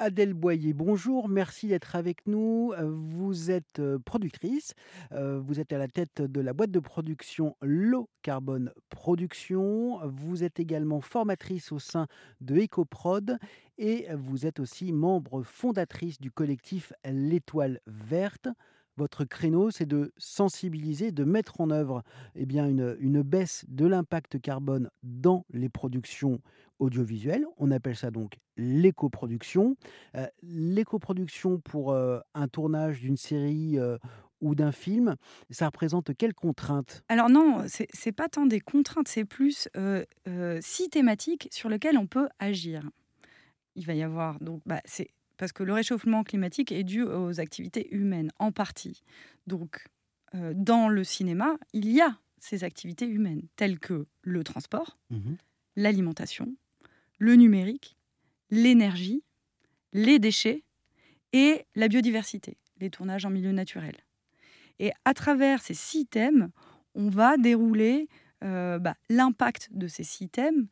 Adèle Boyer, bonjour, merci d'être avec nous. Euh, Vous êtes euh, productrice, euh, vous êtes à la tête de la boîte de production Low Carbone Production, vous êtes également formatrice au sein de EcoProd et vous êtes aussi membre fondatrice du collectif L'Étoile Verte. Votre créneau, c'est de sensibiliser, de mettre en œuvre eh bien, une, une baisse de l'impact carbone dans les productions audiovisuelles. On appelle ça donc l'éco-production. Euh, l'éco-production pour euh, un tournage d'une série euh, ou d'un film, ça représente quelles contraintes? Alors non, c'est pas tant des contraintes, c'est plus six thématiques sur lesquelles on peut agir. Il va y avoir donc, bah, c'est parce que le réchauffement climatique est dû aux activités humaines en partie. Donc, euh, dans le cinéma, il y a ces activités humaines telles que le transport, Mhm. l'alimentation, le numérique, l'énergie, les déchets et la biodiversité, les tournages en milieu naturel. Et à travers ces six thèmes, on va dérouler euh, bah, l'impact de ces six thèmes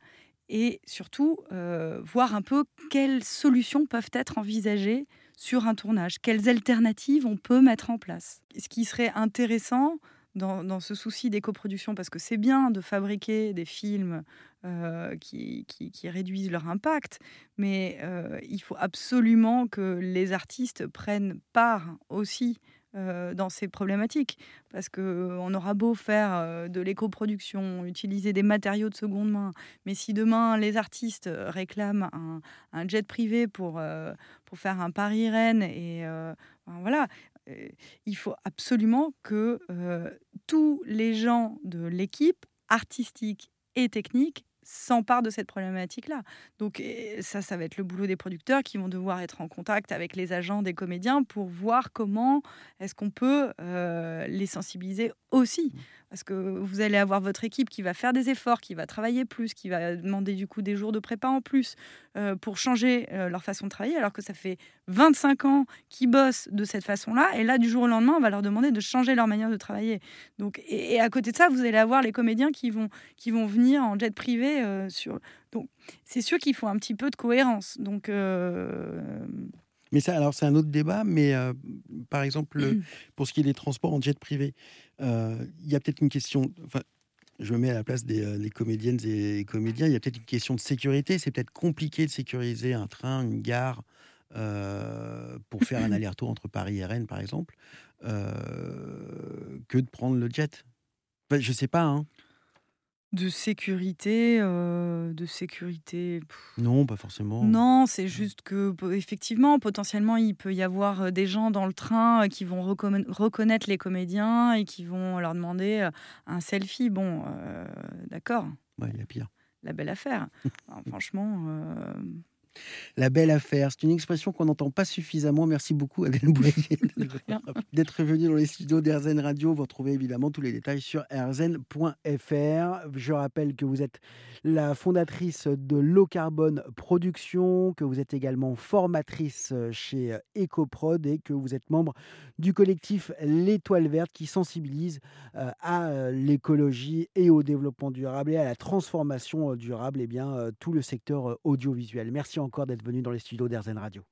et surtout euh, voir un peu quelles solutions peuvent être envisagées sur un tournage, quelles alternatives on peut mettre en place. Ce qui serait intéressant dans, ce souci d'éco-production, parce que c'est bien de fabriquer des films euh, qui réduisent leur impact, mais euh, il faut absolument que les artistes prennent part aussi euh, dans ces problématiques, parce qu'on aura beau faire euh, de l'éco-production, utiliser des matériaux de seconde main, mais si demain les artistes réclament un, jet privé pour, euh, pour faire un Paris-Rennes, et euh, voilà, euh, il faut absolument que euh, tous les gens de l'équipe artistique et technique s'emparent de cette problématique-là. Donc ça, ça va être le boulot des producteurs qui vont devoir être en contact avec les agents des comédiens pour voir comment est-ce qu'on peut euh, les sensibiliser aussi. Parce que vous allez avoir votre équipe qui va faire des efforts, qui va travailler plus, qui va demander du coup des jours de prépa en plus euh, pour changer euh, leur façon de travailler, alors que ça fait 25 ans qu'ils bossent de cette façon-là. Et là, du jour au lendemain, on va leur demander de changer leur manière de travailler. Donc, et, à côté de ça, vous allez avoir les comédiens qui vont, qui vont venir en jet privé. euh, sur... Donc, c'est sûr qu'il faut un petit peu de cohérence. Donc, Mais ça, alors c'est un autre débat, mais euh, par exemple, le- pour ce qui est des transports en jet privé, euh, il y a peut-être une question. Enfin, je me mets à la place des, euh, des comédiennes et comédiens. Il y a peut-être une question de sécurité. C'est peut-être compliqué de sécuriser un train, une gare, euh, pour faire un aller-retour entre Paris et Rennes, par exemple, euh, que de prendre le jet. Enfin, je sais pas. Hein. De sécurité, de sécurité. Non, pas forcément. Non, c'est juste que po- effectivement, potentiellement, il peut y avoir des gens dans le train qui vont reconna- reconnaître les comédiens et qui vont leur demander un selfie. Bon, d'accord, Ouais, il y a pire. la belle affaire. Alors, franchement, La belle affaire, c'est une expression qu'on n'entend pas suffisamment. Merci beaucoup Adèle rien. d'être venu dans les studios d'Airzen Radio. Vous retrouvez évidemment tous les détails sur airzen.fr. Je rappelle que vous êtes la fondatrice de Low Carbone Production, que vous êtes également formatrice chez EcoProd et que vous êtes membre du collectif L'Étoile Verte qui sensibilise euh, à euh, l'écologie et au développement durable et à la transformation euh, durable et bien euh, tout le secteur audiovisuel. Merci encore d'être venu dans les studios d'Airzen Radio.